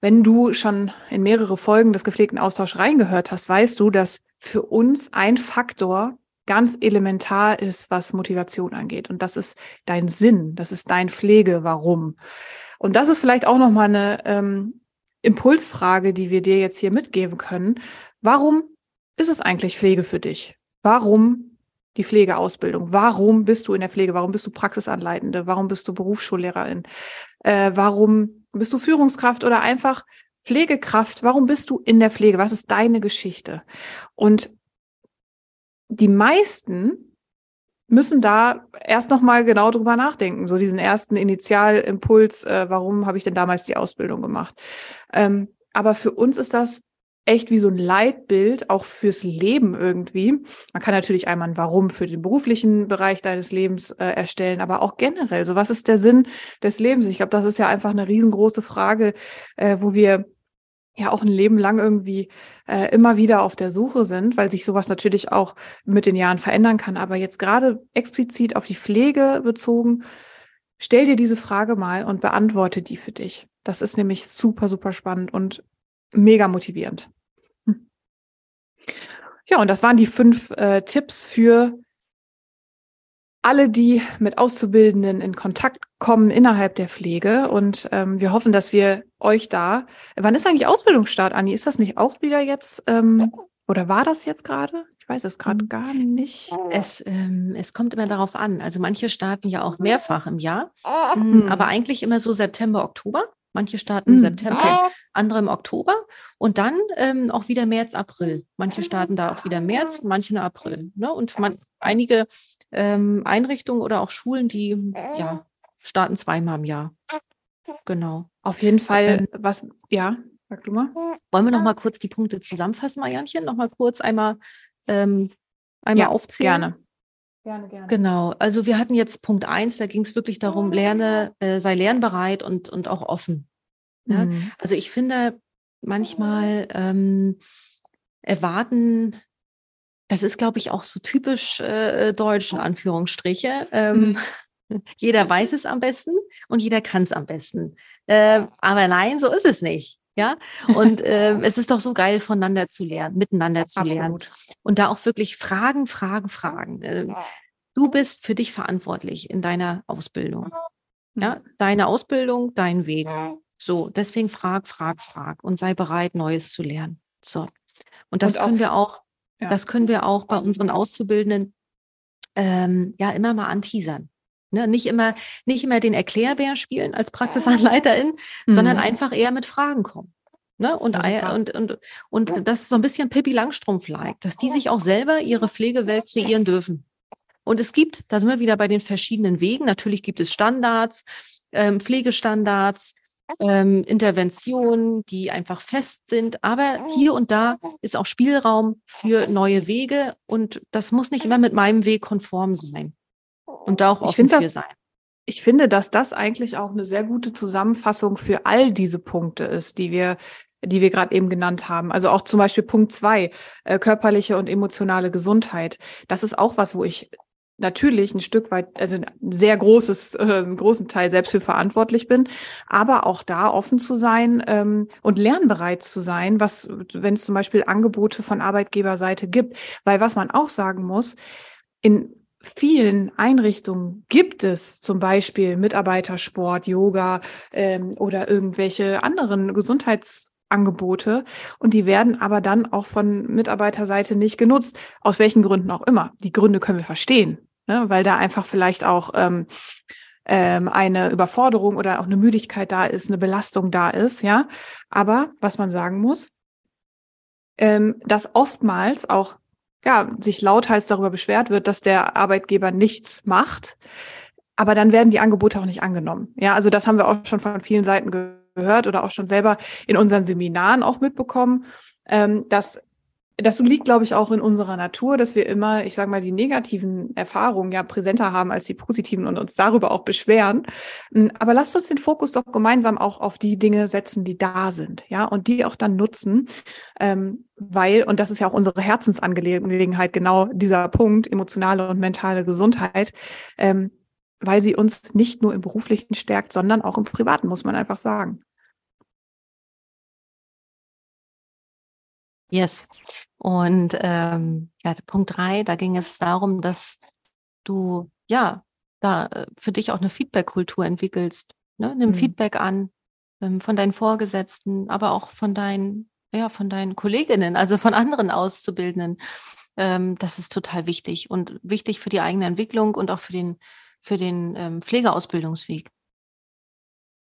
wenn du schon in mehrere Folgen des gepflegten Austausch reingehört hast, weißt du, dass für uns ein Faktor ganz elementar ist, was Motivation angeht. Und das ist dein Sinn, das ist dein Pflege, warum. Und das ist vielleicht auch nochmal eine ähm, Impulsfrage, die wir dir jetzt hier mitgeben können. Warum ist es eigentlich Pflege für dich? Warum die Pflegeausbildung? Warum bist du in der Pflege? Warum bist du Praxisanleitende? Warum bist du Berufsschullehrerin? Äh, warum bist du Führungskraft oder einfach Pflegekraft? Warum bist du in der Pflege? Was ist deine Geschichte? Und die meisten müssen da erst noch mal genau drüber nachdenken, so diesen ersten Initialimpuls, äh, warum habe ich denn damals die Ausbildung gemacht? Ähm, aber für uns ist das echt wie so ein Leitbild, auch fürs Leben irgendwie. Man kann natürlich einmal ein Warum für den beruflichen Bereich deines Lebens äh, erstellen, aber auch generell. So, was ist der Sinn des Lebens? Ich glaube, das ist ja einfach eine riesengroße Frage, äh, wo wir ja auch ein Leben lang irgendwie äh, immer wieder auf der Suche sind, weil sich sowas natürlich auch mit den Jahren verändern kann. Aber jetzt gerade explizit auf die Pflege bezogen, stell dir diese Frage mal und beantworte die für dich. Das ist nämlich super, super spannend und mega motivierend. Ja, und das waren die fünf äh, Tipps für alle, die mit Auszubildenden in Kontakt kommen innerhalb der Pflege. Und ähm, wir hoffen, dass wir euch da. Wann ist eigentlich Ausbildungsstart, Anni? Ist das nicht auch wieder jetzt ähm, oder war das jetzt gerade? Ich weiß es gerade hm. gar nicht. Es, ähm, es kommt immer darauf an. Also manche starten ja auch mehrfach im Jahr, mhm. aber eigentlich immer so September, Oktober. Manche starten im mhm. September, andere im Oktober und dann ähm, auch wieder März, April. Manche starten da auch wieder März, manche im April. Ne? Und man, einige ähm, Einrichtungen oder auch Schulen, die ja, starten zweimal im Jahr. Genau. Auf jeden Fall, ähm, was, ja, sag du mal. Wollen wir noch mal kurz die Punkte zusammenfassen, Marianchen? Noch mal kurz einmal, ähm, einmal ja, aufzählen? Gerne. Gerne, gerne. Genau, also wir hatten jetzt Punkt 1, da ging es wirklich darum, lerne, äh, sei lernbereit und, und auch offen. Ja? Mhm. Also ich finde, manchmal ähm, erwarten das ist, glaube ich, auch so typisch äh, deutsch in Anführungsstriche. Ähm, mhm. Jeder weiß es am besten und jeder kann es am besten. Äh, aber nein, so ist es nicht. Ja, und äh, es ist doch so geil, voneinander zu lernen, miteinander zu Absolut. lernen. Und da auch wirklich Fragen, Fragen, Fragen. Äh, du bist für dich verantwortlich in deiner Ausbildung. Ja, deine Ausbildung, dein Weg. So, deswegen frag, frag, frag und sei bereit, Neues zu lernen. So. Und das und können wir auch, ja. das können wir auch bei unseren Auszubildenden ähm, ja immer mal anteasern. Ne, nicht immer, nicht immer den Erklärbär spielen als Praxisanleiterin, mhm. sondern einfach eher mit Fragen kommen. Ne? Und, und, und, und das ist so ein bisschen Pippi Langstrumpf-like, dass die sich auch selber ihre Pflegewelt kreieren dürfen. Und es gibt, da sind wir wieder bei den verschiedenen Wegen. Natürlich gibt es Standards, ähm, Pflegestandards, ähm, Interventionen, die einfach fest sind. Aber hier und da ist auch Spielraum für neue Wege und das muss nicht immer mit meinem Weg konform sein. Und da auch offen für sein. Ich finde, dass das eigentlich auch eine sehr gute Zusammenfassung für all diese Punkte ist, die wir die wir gerade eben genannt haben. Also auch zum Beispiel Punkt zwei, äh, körperliche und emotionale Gesundheit. Das ist auch was, wo ich natürlich ein Stück weit, also ein sehr großes, äh, einen großen Teil selbst für verantwortlich bin, aber auch da offen zu sein ähm, und lernbereit zu sein, was, wenn es zum Beispiel Angebote von Arbeitgeberseite gibt. Weil was man auch sagen muss, in vielen Einrichtungen gibt es zum Beispiel Mitarbeitersport, Yoga ähm, oder irgendwelche anderen Gesundheitsangebote und die werden aber dann auch von Mitarbeiterseite nicht genutzt, aus welchen Gründen auch immer. Die Gründe können wir verstehen ne? weil da einfach vielleicht auch ähm, ähm, eine Überforderung oder auch eine Müdigkeit da ist, eine Belastung da ist, ja. Aber was man sagen muss, ähm, dass oftmals auch ja, sich lauthals darüber beschwert wird, dass der Arbeitgeber nichts macht. Aber dann werden die Angebote auch nicht angenommen. Ja, also das haben wir auch schon von vielen Seiten gehört oder auch schon selber in unseren Seminaren auch mitbekommen, ähm, dass das liegt, glaube ich, auch in unserer Natur, dass wir immer, ich sage mal, die negativen Erfahrungen ja präsenter haben als die positiven und uns darüber auch beschweren. Hm, aber lasst uns den Fokus doch gemeinsam auch auf die Dinge setzen, die da sind, ja, und die auch dann nutzen, ähm, weil, und das ist ja auch unsere Herzensangelegenheit, genau dieser Punkt, emotionale und mentale Gesundheit, ähm, weil sie uns nicht nur im beruflichen stärkt, sondern auch im privaten, muss man einfach sagen. Yes. Und ähm, ja, Punkt drei, da ging es darum, dass du ja da äh, für dich auch eine Feedback-Kultur entwickelst. Ne? Nimm mhm. Feedback an ähm, von deinen Vorgesetzten, aber auch von deinen, ja, von deinen Kolleginnen, also von anderen Auszubildenden. Ähm, das ist total wichtig und wichtig für die eigene Entwicklung und auch für den, für den ähm, Pflegeausbildungsweg.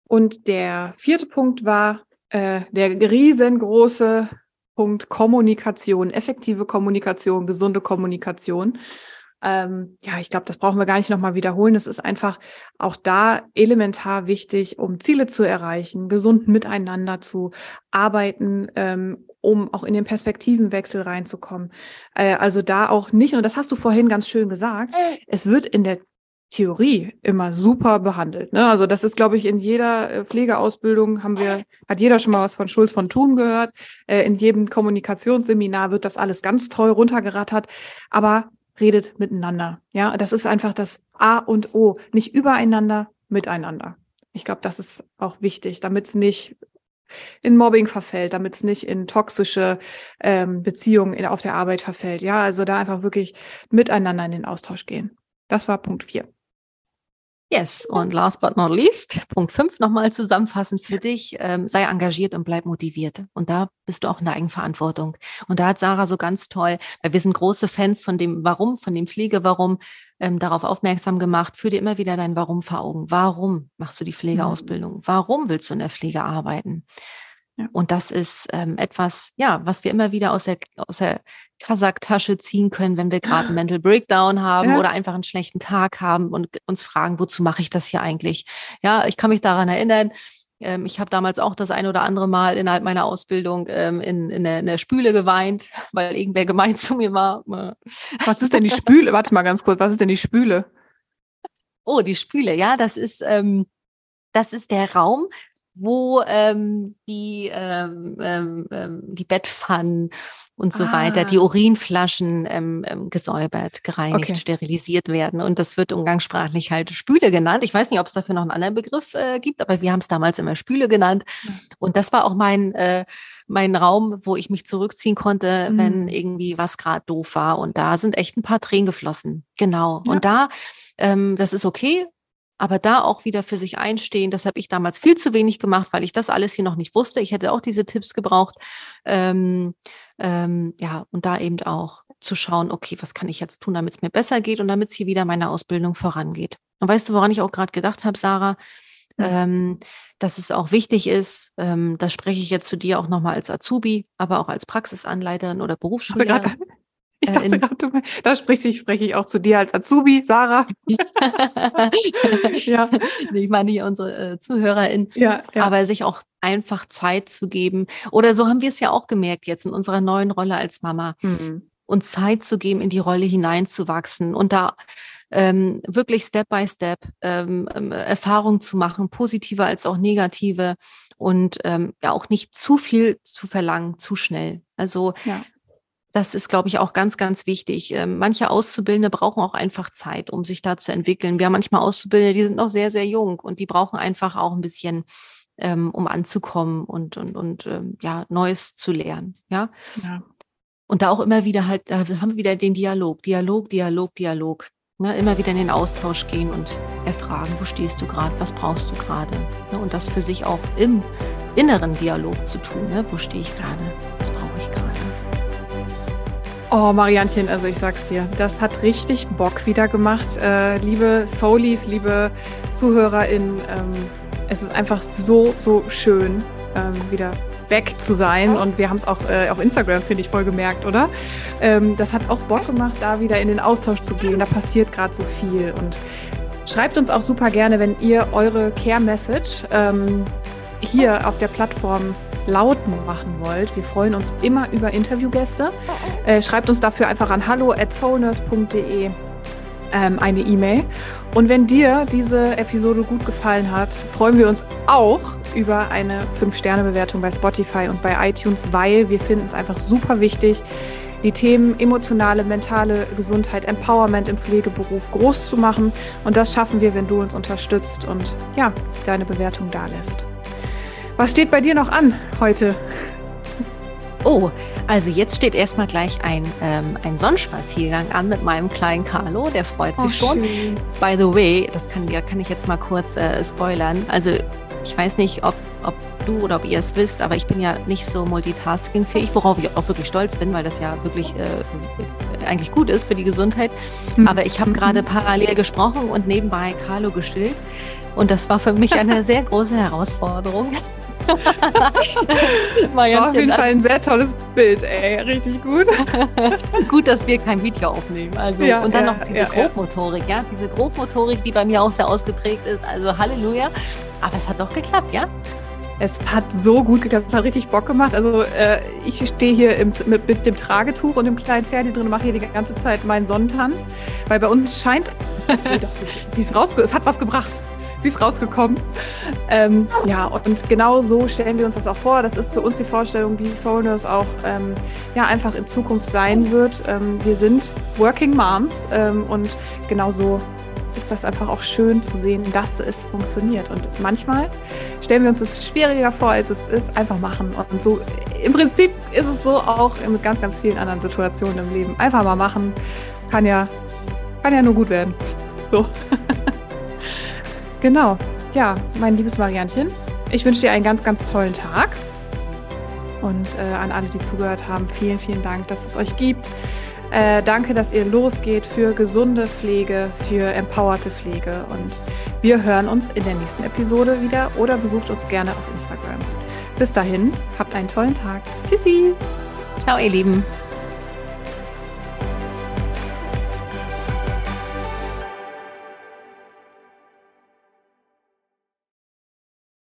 Und der vierte Punkt war äh, der riesengroße Punkt Kommunikation, effektive Kommunikation, gesunde Kommunikation. Ähm, ja, ich glaube, das brauchen wir gar nicht nochmal wiederholen. Es ist einfach auch da elementar wichtig, um Ziele zu erreichen, gesund miteinander zu arbeiten, ähm, um auch in den Perspektivenwechsel reinzukommen. Äh, also da auch nicht, und das hast du vorhin ganz schön gesagt, es wird in der Theorie immer super behandelt. Ne? Also das ist, glaube ich, in jeder äh, Pflegeausbildung haben wir, hat jeder schon mal was von Schulz von Thun gehört. Äh, in jedem Kommunikationsseminar wird das alles ganz toll runtergerattert, aber redet miteinander. Ja, das ist einfach das A und O. Nicht übereinander, miteinander. Ich glaube, das ist auch wichtig, damit es nicht in Mobbing verfällt, damit es nicht in toxische ähm, Beziehungen in, auf der Arbeit verfällt. Ja, also da einfach wirklich miteinander in den Austausch gehen. Das war Punkt vier. Yes, und last but not least, Punkt 5 nochmal zusammenfassend für dich, ähm, sei engagiert und bleib motiviert. Und da bist du auch in der Eigenverantwortung. Und da hat Sarah so ganz toll, weil wir sind große Fans von dem Warum, von dem Pflege-Warum, ähm, darauf aufmerksam gemacht, führ dir immer wieder dein Warum vor Augen. Warum machst du die Pflegeausbildung? Mhm. Warum willst du in der Pflege arbeiten? Ja. Und das ist ähm, etwas, ja, was wir immer wieder aus der, aus der Kasaktasche ziehen können, wenn wir gerade einen Mental Breakdown haben ja. oder einfach einen schlechten Tag haben und uns fragen, wozu mache ich das hier eigentlich? Ja, ich kann mich daran erinnern, ähm, ich habe damals auch das ein oder andere Mal innerhalb meiner Ausbildung ähm, in, in, der, in der Spüle geweint, weil irgendwer gemeint zu mir war. Was ist denn die Spüle? Warte mal ganz kurz, was ist denn die Spüle? Oh, die Spüle, ja, das ist, ähm, das ist der Raum, wo ähm, die, ähm, ähm, ähm die Bettpfannen und so ah. weiter, die Urinflaschen ähm, ähm, gesäubert, gereinigt, okay. sterilisiert werden. Und das wird umgangssprachlich halt Spüle genannt. Ich weiß nicht, ob es dafür noch einen anderen Begriff äh, gibt, aber wir haben es damals immer Spüle genannt. Und das war auch mein, äh, mein Raum, wo ich mich zurückziehen konnte, mhm. wenn irgendwie was gerade doof war. Und da sind echt ein paar Tränen geflossen. Genau. Ja. Und da, ähm, das ist okay, aber da auch wieder für sich einstehen, das habe ich damals viel zu wenig gemacht, weil ich das alles hier noch nicht wusste. Ich hätte auch diese Tipps gebraucht. Ähm, ähm, ja, und da eben auch zu schauen, okay, was kann ich jetzt tun, damit es mir besser geht und damit es hier wieder meine Ausbildung vorangeht. Und weißt du, woran ich auch gerade gedacht habe, Sarah? Mhm. Ähm, dass es auch wichtig ist, ähm, da spreche ich jetzt zu dir auch nochmal als Azubi, aber auch als Praxisanleiterin oder Berufsschullehrerin. Ich dachte äh, gerade, da spreche ich, spreche ich auch zu dir als Azubi, Sarah. ja. Ich meine hier unsere äh, ZuhörerInnen. Ja, ja. Aber sich auch einfach Zeit zu geben. Oder so haben wir es ja auch gemerkt jetzt in unserer neuen Rolle als Mama. Mhm. Und Zeit zu geben, in die Rolle hineinzuwachsen und da ähm, wirklich Step by Step ähm, ähm, Erfahrungen zu machen, positive als auch negative und ähm, ja auch nicht zu viel zu verlangen, zu schnell. Also ja. Das ist, glaube ich, auch ganz, ganz wichtig. Ähm, manche Auszubildende brauchen auch einfach Zeit, um sich da zu entwickeln. Wir haben manchmal Auszubildende, die sind noch sehr, sehr jung und die brauchen einfach auch ein bisschen, ähm, um anzukommen und, und, und ähm, ja, Neues zu lernen. Ja? ja. Und da auch immer wieder halt, da haben wir wieder den Dialog, Dialog, Dialog, Dialog. Ne, immer wieder in den Austausch gehen und erfragen, wo stehst du gerade, was brauchst du gerade. Ne, und das für sich auch im inneren Dialog zu tun. Ne, wo stehe ich gerade, ich. Oh, Marianchen, also ich sag's dir, das hat richtig Bock wieder gemacht. Äh, liebe Soulies, liebe ZuhörerInnen, ähm, es ist einfach so, so schön, ähm, wieder weg zu sein. Und wir haben es auch äh, auf Instagram, finde ich, voll gemerkt, oder? Ähm, das hat auch Bock gemacht, da wieder in den Austausch zu gehen. Da passiert gerade so viel. Und schreibt uns auch super gerne, wenn ihr eure Care Message ähm, hier auf der Plattform laut machen wollt. Wir freuen uns immer über Interviewgäste. Äh, schreibt uns dafür einfach an hallo@soulnurse.de ähm, eine E-Mail. Und wenn dir diese Episode gut gefallen hat, freuen wir uns auch über eine 5-Sterne-Bewertung bei Spotify und bei iTunes, weil wir finden es einfach super wichtig, die Themen emotionale, mentale Gesundheit, Empowerment im Pflegeberuf groß zu machen. Und das schaffen wir, wenn du uns unterstützt und ja, deine Bewertung da lässt. Was steht bei dir noch an heute? Oh, also jetzt steht erstmal gleich ein, ähm, ein Sonnenspaziergang an mit meinem kleinen Carlo. Der freut sich oh, schon. Schön. By the way, das kann, kann ich jetzt mal kurz äh, spoilern. Also ich weiß nicht, ob, ob du oder ob ihr es wisst, aber ich bin ja nicht so multitaskingfähig, worauf ich auch wirklich stolz bin, weil das ja wirklich äh, eigentlich gut ist für die Gesundheit. Mhm. Aber ich habe gerade parallel gesprochen und nebenbei Carlo gestillt. Und das war für mich eine sehr große Herausforderung. das war auf jeden Fall ein sehr tolles Bild, ey. Richtig gut. gut, dass wir kein Video aufnehmen. Also, ja, und dann ja, noch diese ja, Grobmotorik, ja. Diese Grobmotorik, die bei mir auch sehr ausgeprägt ist. Also Halleluja. Aber es hat doch geklappt, ja? Es hat so gut geklappt, es hat richtig Bock gemacht. Also äh, ich stehe hier im, mit, mit, dem Tragetuch und dem kleinen Pferd drin und mache hier die ganze Zeit meinen Sonnentanz, weil bei uns scheint, die ist rausge es hat was gebracht sie ist rausgekommen. Ähm, ja, und genau so stellen wir uns das auch vor. Das ist für uns die Vorstellung, wie Soul Nurse auch ähm, ja, einfach in Zukunft sein wird. Ähm, wir sind Working Moms ähm, und genau so ist das einfach auch schön zu sehen, dass es funktioniert. Und manchmal stellen wir uns es schwieriger vor, als es ist. Einfach machen. Und so im Prinzip ist es so auch in ganz, ganz vielen anderen Situationen im Leben. Einfach mal machen. Kann ja, kann ja nur gut werden. So. Genau. Ja, mein liebes Mariantchen, ich wünsche dir einen ganz, ganz tollen Tag. Und äh, an alle, die zugehört haben, vielen, vielen Dank, dass es euch gibt. Äh, danke, dass ihr losgeht für gesunde Pflege, für empowerte Pflege. Und wir hören uns in der nächsten Episode wieder oder besucht uns gerne auf Instagram. Bis dahin, habt einen tollen Tag. Tschüssi. Ciao, ihr Lieben.